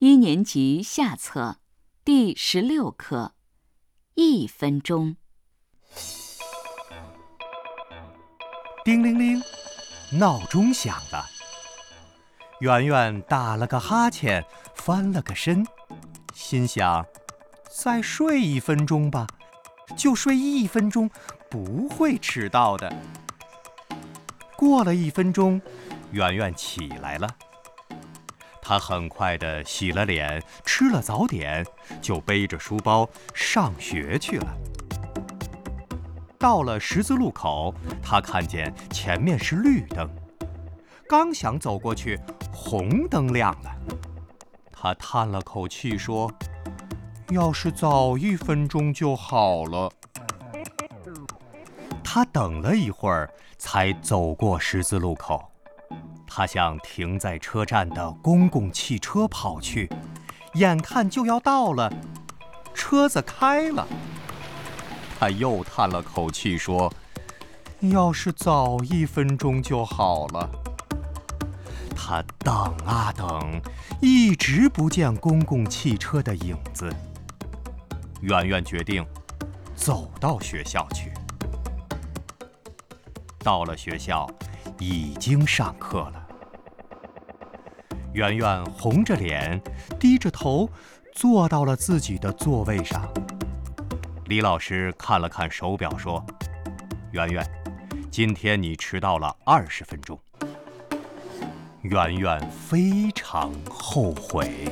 一年级下册第十六课，一分钟。叮铃铃，闹钟响了。圆圆打了个哈欠，翻了个身，心想：再睡一分钟吧，就睡一分钟，不会迟到的。过了一分钟，圆圆起来了。他很快地洗了脸，吃了早点，就背着书包上学去了。到了十字路口，他看见前面是绿灯，刚想走过去，红灯亮了。他叹了口气说：“要是早一分钟就好了。”他等了一会儿。才走过十字路口，他向停在车站的公共汽车跑去，眼看就要到了，车子开了。他又叹了口气说：“要是早一分钟就好了。”他等啊等，一直不见公共汽车的影子。圆圆决定走到学校去。到了学校，已经上课了。圆圆红着脸，低着头，坐到了自己的座位上。李老师看了看手表，说：“圆圆，今天你迟到了二十分钟。”圆圆非常后悔。